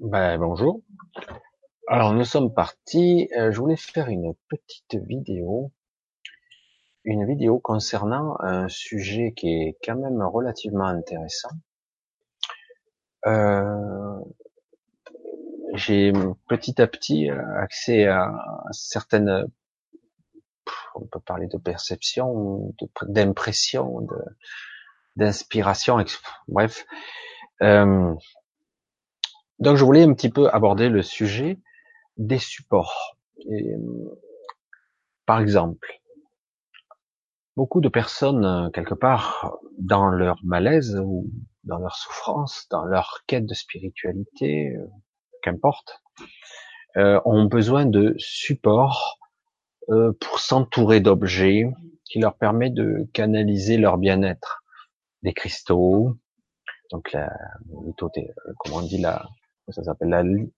Ben, bonjour. Alors nous sommes partis. Euh, je voulais faire une petite vidéo, une vidéo concernant un sujet qui est quand même relativement intéressant. Euh, J'ai petit à petit accès à certaines, on peut parler de perception, d'impression, d'inspiration, bref. Euh, donc je voulais un petit peu aborder le sujet des supports. Par exemple, beaucoup de personnes, euh, quelque part, dans leur malaise ou dans leur souffrance, dans leur quête de spiritualité, euh, qu'importe, euh, ont besoin de supports euh, pour s'entourer d'objets qui leur permettent de canaliser leur bien-être. Des cristaux, donc la, comment on dit la, ça s'appelle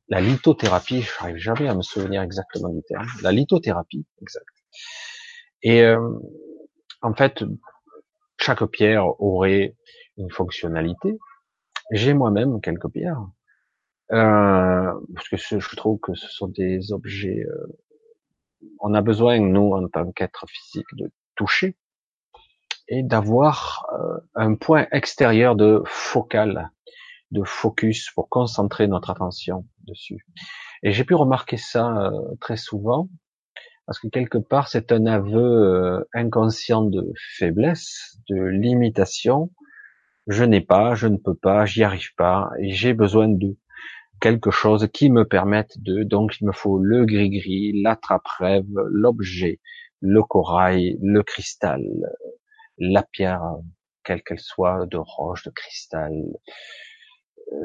la, lithothérapie. Je n'arrive jamais à me souvenir exactement du terme. La lithothérapie, exact. Et euh, en fait, chaque pierre aurait une fonctionnalité. J'ai moi-même quelques pierres euh, parce que je trouve que ce sont des objets. Euh, on a besoin, nous, en tant qu'être physique, de toucher et d'avoir euh, un point extérieur de focal de focus pour concentrer notre attention dessus. Et j'ai pu remarquer ça euh, très souvent parce que quelque part c'est un aveu euh, inconscient de faiblesse, de limitation. Je n'ai pas, je ne peux pas, j'y arrive pas et j'ai besoin de quelque chose qui me permette de. Donc il me faut le gris-gris, la trappe-rêve, l'objet, le corail, le cristal, la pierre, quelle qu'elle soit, de roche, de cristal,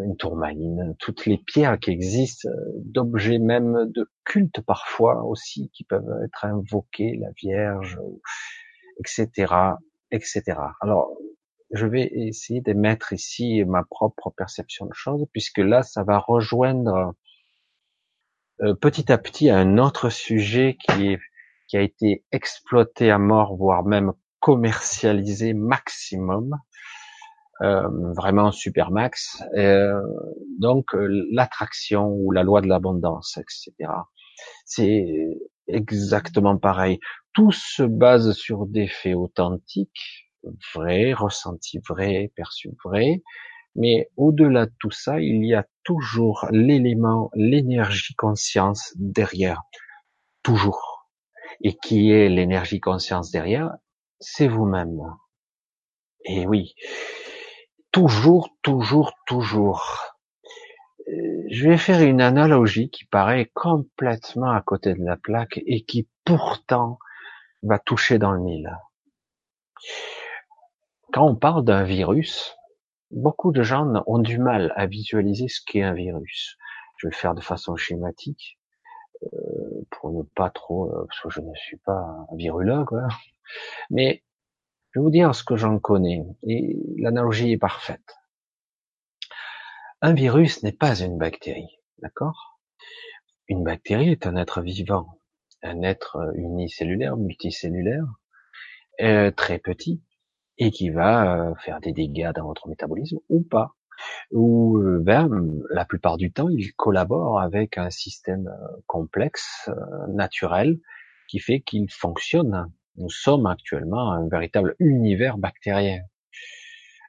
une tourmaline, toutes les pierres qui existent, euh, d'objets même de culte parfois aussi, qui peuvent être invoqués, la Vierge, etc., etc. Alors, je vais essayer de mettre ici ma propre perception de choses, puisque là, ça va rejoindre euh, petit à petit un autre sujet qui est qui a été exploité à mort, voire même commercialisé maximum, euh, vraiment super max. Euh, donc euh, l'attraction ou la loi de l'abondance, etc. C'est exactement pareil. Tout se base sur des faits authentiques, vrais, ressentis vrais, perçus vrais. Mais au-delà de tout ça, il y a toujours l'élément, l'énergie conscience derrière. Toujours. Et qui est l'énergie conscience derrière? C'est vous-même. Et oui toujours, toujours, toujours. Euh, je vais faire une analogie qui paraît complètement à côté de la plaque et qui pourtant va toucher dans le mille. Quand on parle d'un virus, beaucoup de gens ont du mal à visualiser ce qu'est un virus. Je vais le faire de façon schématique euh, pour ne pas trop, euh, parce que je ne suis pas un virologue, mais vais vous dire ce que j'en connais, et l'analogie est parfaite. Un virus n'est pas une bactérie, d'accord? Une bactérie est un être vivant, un être unicellulaire, multicellulaire, euh, très petit, et qui va euh, faire des dégâts dans votre métabolisme ou pas. Ou euh, ben, la plupart du temps, il collabore avec un système complexe, naturel, qui fait qu'il fonctionne nous sommes actuellement un véritable univers bactérien.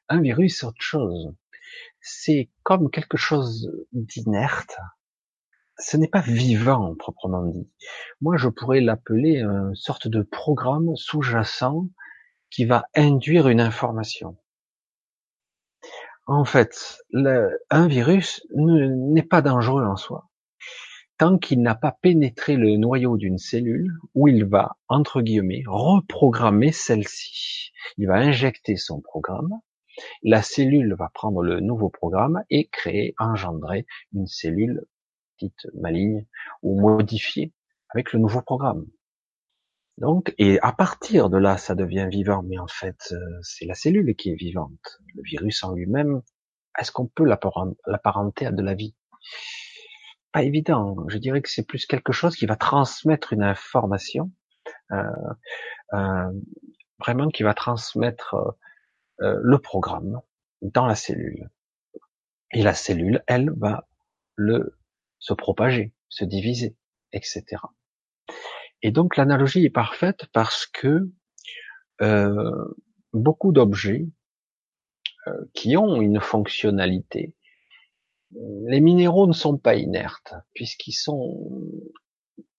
Un virus, c'est autre chose. C'est comme quelque chose d'inerte. Ce n'est pas vivant proprement dit. Moi, je pourrais l'appeler une sorte de programme sous-jacent qui va induire une information. En fait, un virus n'est pas dangereux en soi tant qu'il n'a pas pénétré le noyau d'une cellule où il va, entre guillemets, reprogrammer celle-ci. Il va injecter son programme, la cellule va prendre le nouveau programme et créer, engendrer une cellule dite maligne ou modifiée avec le nouveau programme. Donc, et à partir de là, ça devient vivant, mais en fait, euh, c'est la cellule qui est vivante. Le virus en lui-même, est-ce qu'on peut l'apparenter à de la vie? Pas évident. Je dirais que c'est plus quelque chose qui va transmettre une information, euh, euh, vraiment qui va transmettre euh, le programme dans la cellule. Et la cellule, elle, va le se propager, se diviser, etc. Et donc l'analogie est parfaite parce que euh, beaucoup d'objets euh, qui ont une fonctionnalité, les minéraux ne sont pas inertes puisqu'ils sont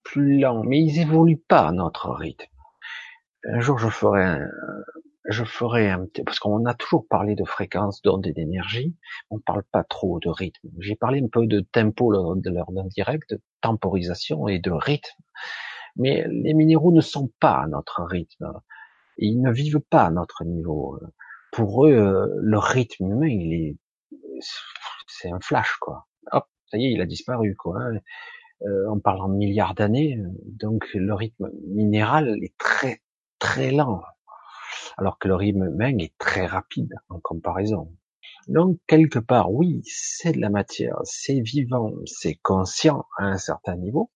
plus lents, mais ils évoluent pas à notre rythme. Un jour, je ferai un, je ferai un parce qu'on a toujours parlé de fréquence, d'onde et d'énergie. On parle pas trop de rythme. J'ai parlé un peu de tempo lors de leur direct, de temporisation et de rythme. Mais les minéraux ne sont pas à notre rythme. Ils ne vivent pas à notre niveau. Pour eux, le rythme humain, il est, c'est un flash, quoi. Hop, ça y est, il a disparu, quoi. Hein. Euh, on parle en milliards d'années, donc le rythme minéral est très, très lent alors que le rythme humain est très rapide en comparaison. Donc, quelque part, oui, c'est de la matière, c'est vivant, c'est conscient à un certain niveau,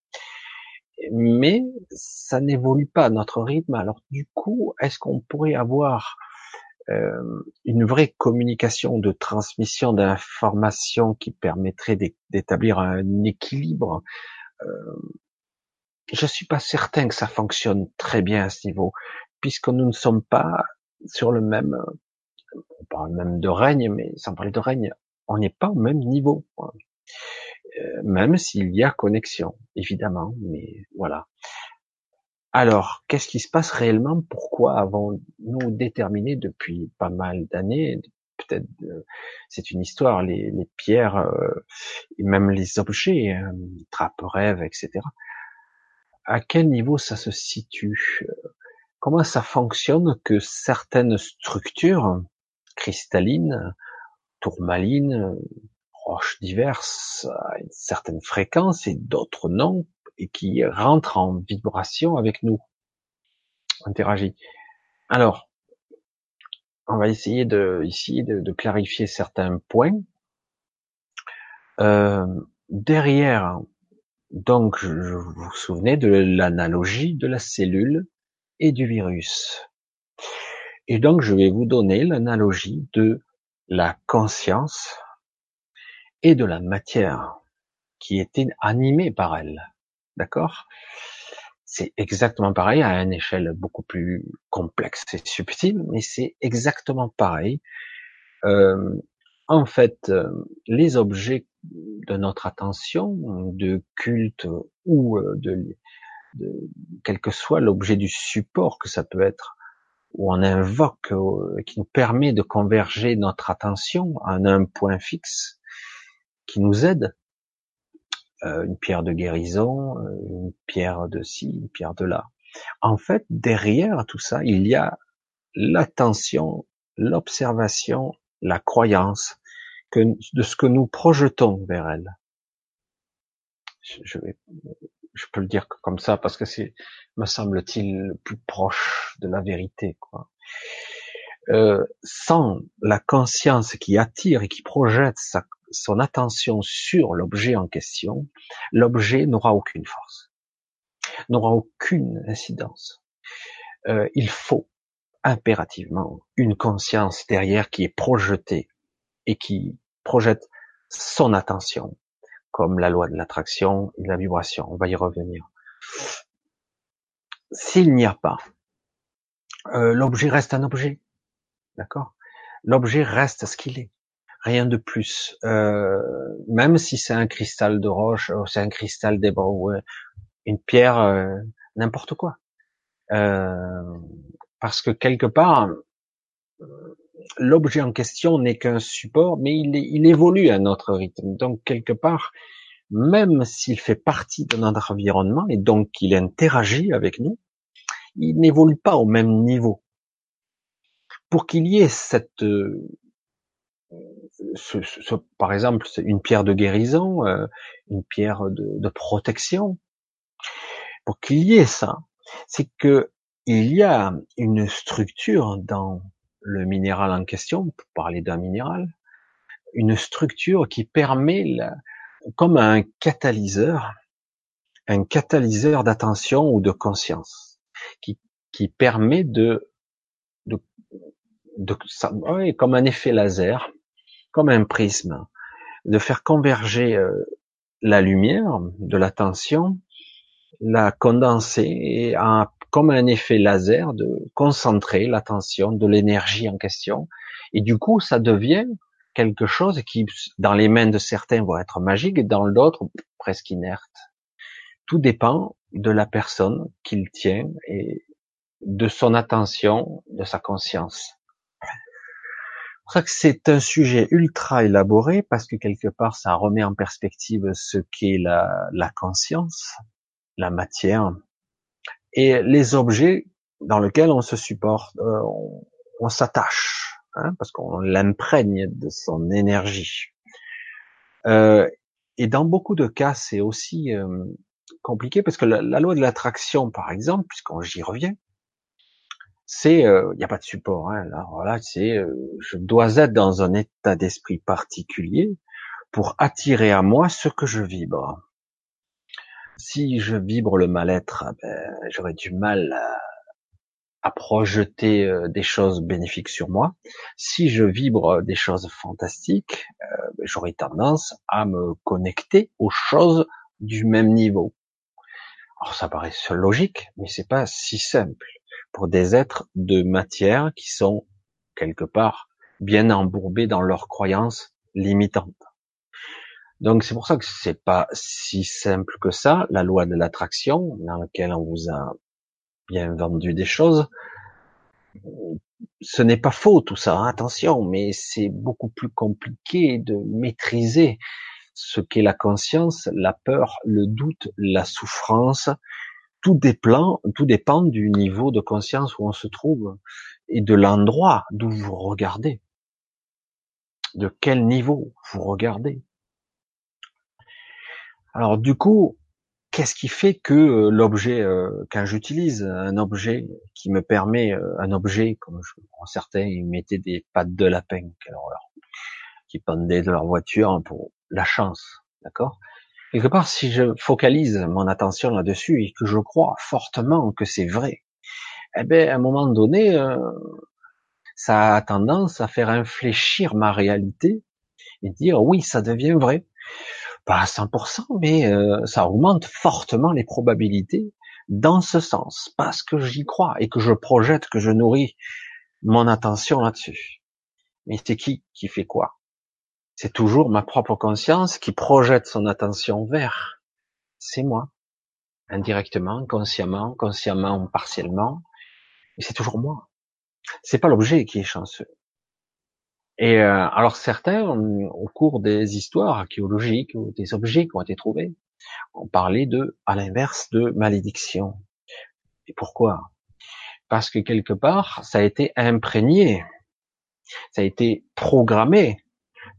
mais ça n'évolue pas notre rythme. Alors, du coup, est-ce qu'on pourrait avoir euh, une vraie communication de transmission d'informations qui permettrait d'établir un équilibre euh, Je suis pas certain que ça fonctionne très bien à ce niveau puisque nous ne sommes pas sur le même, on parle même de règne, mais sans parler de règne, on n'est pas au même niveau. Euh, même s'il y a connexion, évidemment, mais voilà. Alors, qu'est-ce qui se passe réellement? Pourquoi avons-nous déterminé depuis pas mal d'années? Peut-être, euh, c'est une histoire. Les, pierres, euh, et même les objets, euh, trappes, rêves, etc. À quel niveau ça se situe? Comment ça fonctionne que certaines structures cristallines, tourmalines, roches diverses, à une certaine fréquence et d'autres non, et qui rentrent en vibration avec nous, interagit. Alors, on va essayer de ici de, clarifier certains points. Euh, derrière, donc, je, vous vous souvenez de l'analogie de la cellule et du virus. Et donc, je vais vous donner l'analogie de la conscience et de la matière qui était animée par elle. D'accord? C'est exactement pareil à une échelle beaucoup plus complexe et subtile, mais c'est exactement pareil. Euh, en fait, euh, les objets de notre attention, de culte ou euh, de quel que soit l'objet du support que ça peut être, où on invoque, qui nous permet de converger notre attention à un point fixe, qui nous aide, une pierre de guérison, euh, une pierre de ci, une pierre de là. En fait, derrière tout ça, il y a l'attention, l'observation, la croyance de ce que nous projetons vers elle. Je vais je peux le dire comme ça parce que c'est, me semble-t-il, le plus proche de la vérité. Quoi. Euh, sans la conscience qui attire et qui projette sa, son attention sur l'objet en question, l'objet n'aura aucune force, n'aura aucune incidence. Euh, il faut impérativement une conscience derrière qui est projetée et qui projette son attention comme la loi de l'attraction et de la vibration. On va y revenir. S'il n'y a pas, euh, l'objet reste un objet, d'accord? L'objet reste ce qu'il est, rien de plus. Euh, même si c'est un cristal de roche, ou c'est un cristal d'émeraude, une pierre, euh, n'importe quoi. parce que quelque part, l'objet en question n'est qu'un support, mais il, il, évolue à notre rythme. Donc quelque part, même s'il fait partie de notre environnement et donc qu'il interagit avec nous, il n'évolue pas au même niveau. Pour qu'il y ait cette, euh, par exemple, une pierre de guérison, euh, une pierre de, de protection, pour qu'il y ait ça, c'est que il y a une structure dans le minéral en question, pour parler d'un minéral, une structure qui permet, comme un catalyseur, un catalyseur d'attention ou de conscience, qui, qui permet de, de, de comme un effet laser, comme un prisme, de faire converger euh, la lumière de l'attention, la condenser et a comme un effet laser de concentrer l'attention de l'énergie en question. Et du coup, ça devient quelque chose qui, dans les mains de certains, va être magique et dans d'autres, presque inerte. Tout dépend de la personne qu'il tient et de son attention, de sa conscience. Ça que c'est un sujet ultra élaboré parce que quelque part ça remet en perspective ce qu'est la, la conscience, la matière et les objets dans lesquels on se supporte, euh, on, s'attache, hein, parce qu'on l'imprègne de son énergie. Euh, et dans beaucoup de cas, c'est aussi euh, compliqué parce que la, la loi de l'attraction, par exemple, puisqu'on j'y reviens, c'est il euh, n'y a pas de support. Hein, là, voilà, c'est euh, je dois être dans un état d'esprit particulier pour attirer à moi ce que je vibre. Si je vibre le mal-être, ah ben, j'aurais du mal à, à projeter euh, des choses bénéfiques sur moi. Si je vibre des choses fantastiques, ben, j'aurais tendance à me connecter aux choses du même niveau. Alors ça paraît logique, mais c'est pas si simple pour des êtres de matière qui sont quelque part bien embourbés dans leurs croyances limitantes. Donc c'est pour ça que c'est pas si simple que ça, la loi de l'attraction, dans laquelle on vous a bien vendu des choses. Ce n'est pas faux tout ça, hein, attention, mais c'est beaucoup plus compliqué de maîtriser ce qu'est la conscience, la peur, le doute, la souffrance, tout dépend, tout dépend du niveau de conscience où on se trouve et de l'endroit d'où vous regardez. De quel niveau vous regardez. Alors du coup, qu'est-ce qui fait que euh, l'objet, euh, quand j'utilise un objet qui me permet, euh, un objet, comme je, certains ils mettaient des pattes de lapin, qui pendaient de leur voiture pour la chance, d'accord? Quelque part, si je focalise mon attention là-dessus et que je crois fortement que c'est vrai, eh ben, à un moment donné, euh, ça a tendance à faire infléchir ma réalité et dire oui, ça devient vrai. Pas à 100%, mais euh, ça augmente fortement les probabilités dans ce sens, parce que j'y crois et que je projette, que je nourris mon attention là-dessus. Mais c'est qui qui fait quoi? C'est toujours ma propre conscience qui projette son attention vers. C'est moi. Indirectement, consciemment, consciemment, partiellement. Mais c'est toujours moi. C'est pas l'objet qui est chanceux. Et euh, alors certains, au cours des histoires archéologiques ou des objets qui ont été trouvés, ont parlé de, à l'inverse, de malédiction. Et pourquoi? Parce que quelque part, ça a été imprégné, ça a été programmé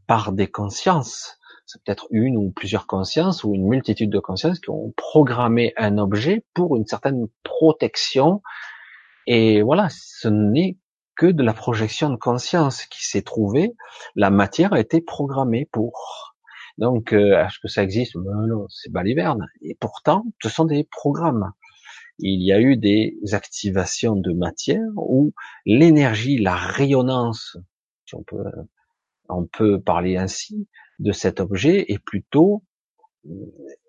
par des consciences. C'est peut-être une ou plusieurs consciences ou une multitude de consciences qui ont programmé un objet pour une certaine protection. Et voilà, ce n'est que de la projection de conscience qui s'est trouvée. La matière a été programmée pour. Donc, euh, est-ce que ça existe? Non, c'est baliverne. Et pourtant, ce sont des programmes. Il y a eu des activations de matière où l'énergie, la rayonnance, si on peut on peut parler ainsi de cet objet, est plutôt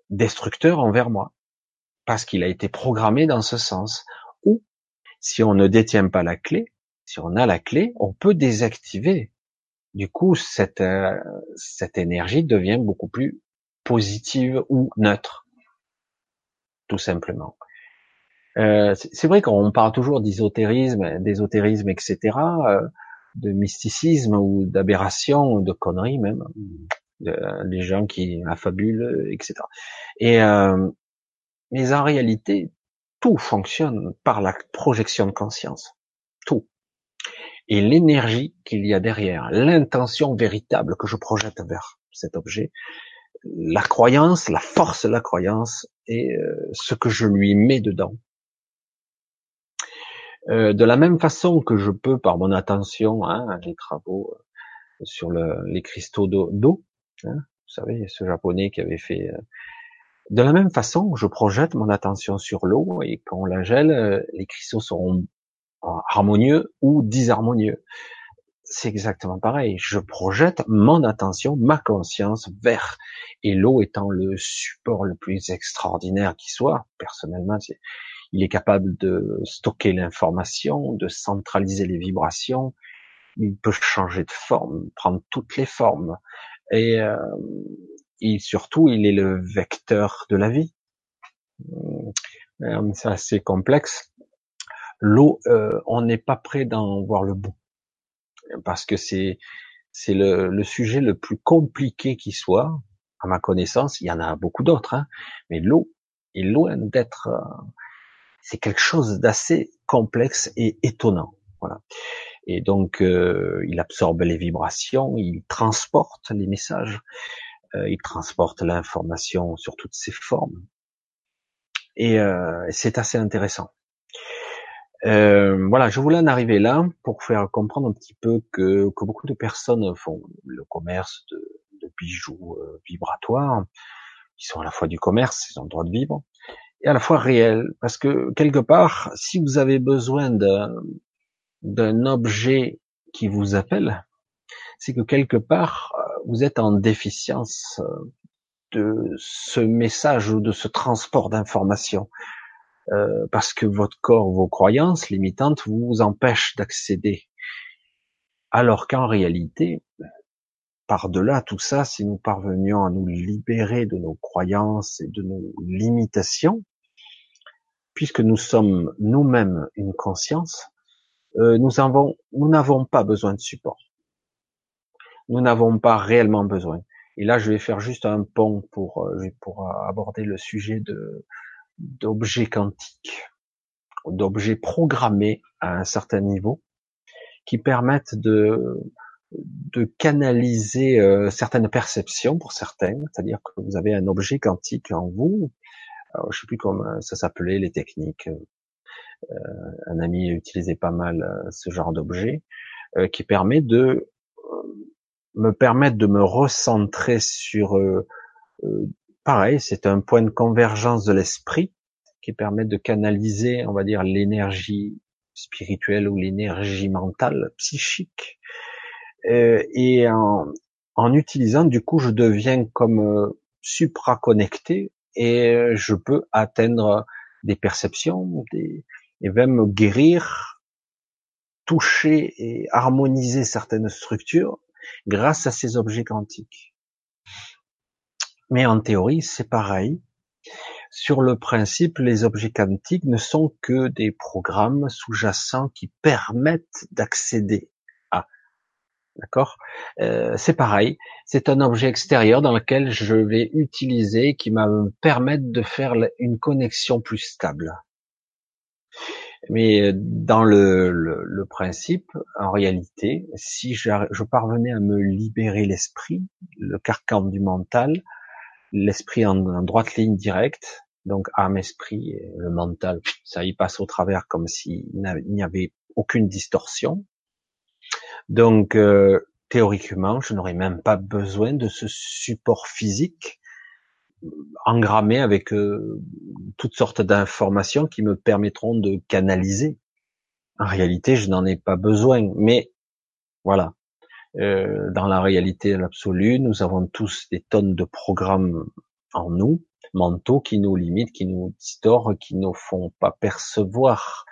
destructeur envers moi, parce qu'il a été programmé dans ce sens. Ou, si on ne détient pas la clé, si on a la clé, on peut désactiver. Du coup, cette, euh, cette énergie devient beaucoup plus positive ou neutre, tout simplement. Euh, c'est vrai qu'on parle toujours d'ésotérisme, d'ésotérisme, etc de mysticisme ou d'aberration ou de conneries même, les gens qui affabulent, etc. Et euh, mais en réalité, tout fonctionne par la projection de conscience, tout. Et l'énergie qu'il y a derrière, l'intention véritable que je projette vers cet objet, la croyance, la force de la croyance et euh, ce que je lui mets dedans. Euh, de la même façon que je peux, par mon attention, hein, les travaux euh, sur le, les cristaux d'eau, hein, vous savez, ce japonais qui avait fait. Euh, de la même façon, je projette mon attention sur l'eau et quand on la gèle, les cristaux seront harmonieux ou disharmonieux. c'est exactement pareil. Je projette mon attention, ma conscience vers, et l'eau étant le support le plus extraordinaire qui soit, personnellement, il est capable de stocker l'information, de centraliser les vibrations, il peut changer de forme, prendre toutes les formes, et, euh, surtout, il est le vecteur de la vie. Euh, c'est assez complexe. L'eau, euh, on n'est pas prêt d'en voir le bout parce que c'est le, sujet le plus compliqué qui soit, à ma connaissance. Il y en a beaucoup d'autres, hein, mais l'eau est loin d'être. Euh, c'est quelque chose d'assez complexe et étonnant. Voilà. Et donc, euh, il absorbe les vibrations, il transporte les messages, euh, il transporte l'information sur toutes ses formes. Et c'est assez intéressant. Euh, voilà, je voulais en arriver là pour faire comprendre un petit peu que, que beaucoup de personnes font le commerce de, bijoux euh, vibratoires, qui sont à la fois du commerce, ils ont le droit de vivre, et à la fois réels, parce que quelque part, si vous avez besoin d'un objet qui vous appelle, c'est que quelque part, vous êtes en déficience de ce message ou de ce transport d'information. Euh, parce que votre corps, vos croyances limitantes vous empêchent d'accéder. Alors qu'en réalité, par-delà tout ça, si nous parvenions à nous libérer de nos croyances et de nos limitations, puisque nous sommes nous-mêmes une conscience, euh, nous avons, nous n'avons pas besoin de support. Nous n'avons pas réellement besoin. Et là, je vais faire juste un pont pour, euh, pour aborder le sujet d'objets quantiques, d'objets programmés à un certain niveau, qui permettent de, de canaliser euh, certaines perceptions pour certaines, c'est-à-dire que vous avez un objet quantique en vous, alors, je sais plus comment ça s'appelait les techniques. Euh, un ami utilisait pas mal euh, ce genre d'objet qui permet de me permettre de me recentrer sur pareil, c'est un point de convergence de l'esprit qui permet de canaliser, on va dire, l'énergie spirituelle ou l'énergie mentale, psychique. Euh, et en, en, utilisant, du coup, je deviens comme euh, supra-connecté et je peux atteindre des perceptions, des, et même guérir, toucher et harmoniser certaines structures grâce à ces objets quantiques. Mais en théorie, c'est pareil. Sur le principe, les objets quantiques ne sont que des programmes sous-jacents qui permettent d'accéder. D'accord? Euh, C'est pareil. C'est un objet extérieur dans lequel je vais utiliser, qui va me permettre de faire une connexion plus stable. Mais dans le, principe, en réalité, si je parvenais à me libérer l'esprit, le carcan du mental, l'esprit en, droite ligne directe, donc âme, esprit, le mental, ça y passe au travers comme s'il n'y avait aucune distorsion. Donc euh, théoriquement, je n'aurais même pas besoin de ce support physique engrammé avec euh, toutes sortes d'informations qui me permettront de canaliser. En réalité, je n'en ai pas besoin, mais voilà, euh, dans la réalité absolue, nous avons tous des tonnes de programmes en nous, mentaux, qui nous limitent, qui nous distordent, qui nous font pas percevoir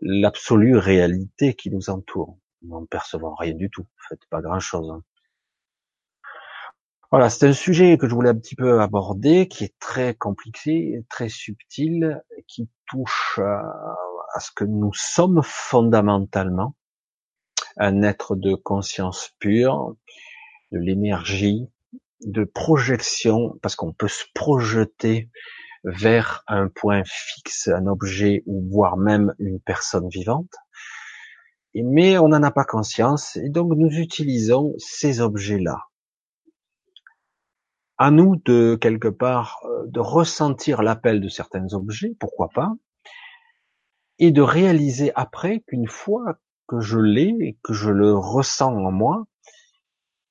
l'absolue réalité qui nous entoure. Nous ne percevons rien du tout, en fait, pas grand-chose. Hein. Voilà, c'est un sujet que je voulais un petit peu aborder, qui est très compliqué, très subtil, qui touche à ce que nous sommes fondamentalement, un être de conscience pure, de l'énergie, de projection, parce qu'on peut se projeter vers un point fixe, un objet ou voire même une personne vivante. Mais on n'en a pas conscience et donc nous utilisons ces objets-là. À nous de quelque part euh, de ressentir l'appel de certains objets, pourquoi pas, et de réaliser après qu'une fois que je l'ai et que je le ressens en moi,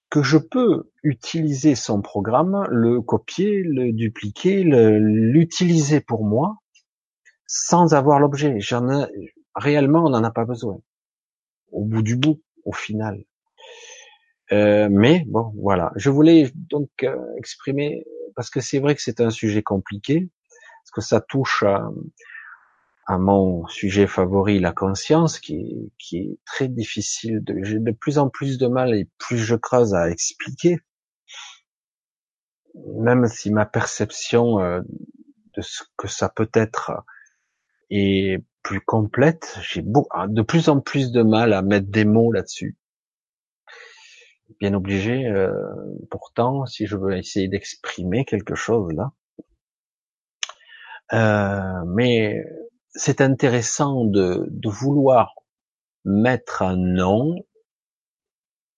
que je peux utiliser son programme, le copier, le dupliquer, l'utiliser pour moi, sans avoir l'objet. Réellement, on n'en a pas besoin. Au bout du bout, au final. Euh, mais bon, voilà. Je voulais donc euh, exprimer parce que c'est vrai que c'est un sujet compliqué, parce que ça touche à, à mon sujet favori, la conscience, qui est, qui est très difficile. J'ai de plus en plus de mal et plus je creuse à expliquer, même si ma perception euh, de ce que ça peut être est plus complète, j'ai de plus en plus de mal à mettre des mots là-dessus. Bien obligé, euh, pourtant, si je veux essayer d'exprimer quelque chose là. Euh, mais c'est intéressant de, vouloir mettre un nom,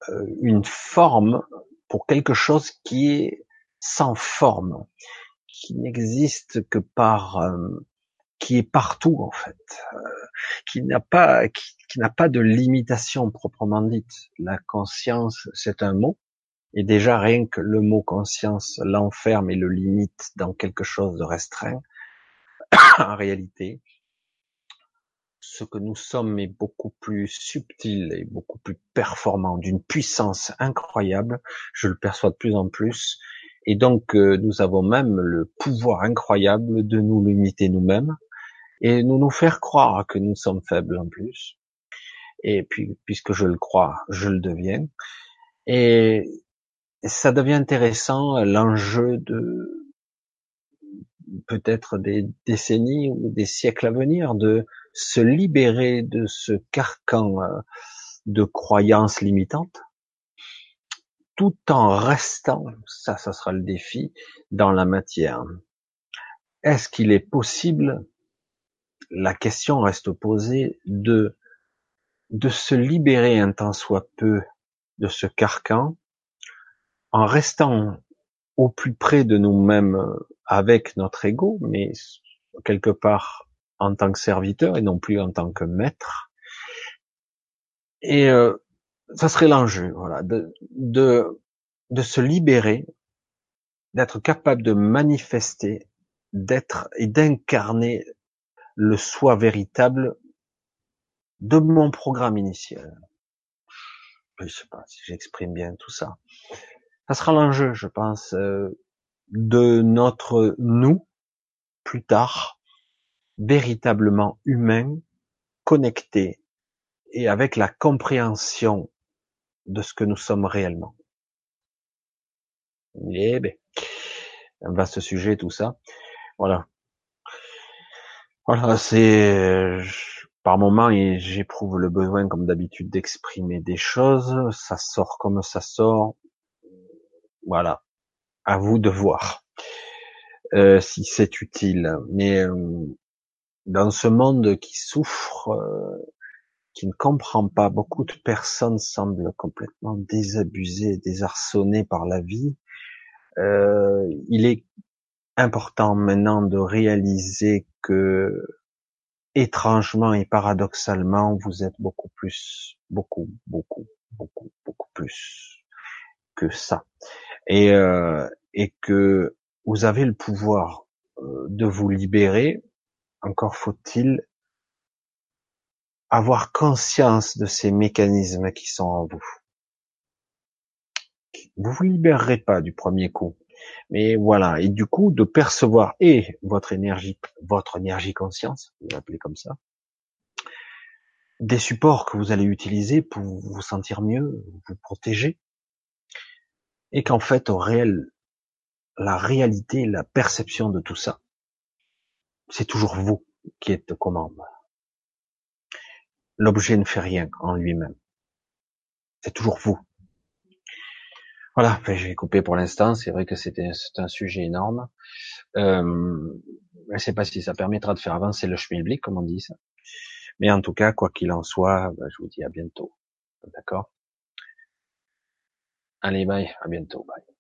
euh, une forme pour quelque chose qui est sans forme, qui n'existe que par, qui est partout en fait, euh, qui n'a pas, qui, n'a pas de limitation proprement dite. La conscience, c'est un mot, et déjà rien que le mot conscience l'enferme et le limite dans quelque chose de restreint. en réalité, ce que nous sommes est beaucoup plus subtil et beaucoup plus performant, d'une puissance incroyable. Je le perçois de plus en plus. Et donc, euh, nous avons même le pouvoir incroyable de nous limiter nous-mêmes et nous nous faire croire que nous sommes faibles en plus. Et puis, puisque je le crois, je le deviens. Et ça devient intéressant l'enjeu de peut-être des décennies ou des siècles à venir de se libérer de ce carcan euh, de croyances limitantes, tout en restant, ça, ça sera le défi, dans la matière. Est-ce qu'il est possible, la question reste posée, de, de se libérer un temps soit peu de ce carcan, en restant au plus près de nous-mêmes avec notre ego, mais quelque part en tant que serviteur et non plus en tant que maître. Et euh, ça serait l'enjeu, voilà, de, de se libérer, d'être capable de manifester, d'être et d'incarner le soi véritable de mon programme initial. Je sais pas si j'exprime bien tout ça. Ça sera l'enjeu, je pense, euh, de notre nous plus tard, véritablement humain, connecté et avec la compréhension de ce que nous sommes réellement. Eh ben, un vaste sujet tout ça. Voilà. Voilà, c'est par moment j'éprouve le besoin, comme d'habitude, d'exprimer des choses. Ça sort comme ça sort. Voilà. À vous de voir euh, si c'est utile. Mais euh, dans ce monde qui souffre, euh, qui ne comprend pas, beaucoup de personnes semblent complètement désabusées, désarçonnées par la vie. Il est important maintenant de réaliser que étrangement et paradoxalement, vous êtes beaucoup plus, beaucoup, beaucoup, beaucoup, beaucoup plus que ça. Et, euh, et que vous avez le pouvoir euh, de vous libérer encore faut-il avoir conscience de ces mécanismes qui sont en vous. Vous vous libérerez pas du premier coup. Mais voilà. Et du coup, de percevoir et votre énergie, votre énergie conscience, vous l'appelez comme ça, des supports que vous allez utiliser pour vous sentir mieux, vous protéger, et qu'en fait, au réel, la réalité, la perception de tout ça, c'est toujours vous qui êtes aux. L'objet ne fait rien en lui-même. C'est toujours vous. Voilà, j'ai coupé pour l'instant. C'est vrai que c'était un sujet énorme. Euh, je ne sais pas si ça permettra de faire avancer le schmilblick, comme on dit ça. Mais en tout cas, quoi qu'il en soit, bah, je vous dis à bientôt. D'accord? Allez, bye, à bientôt, bye.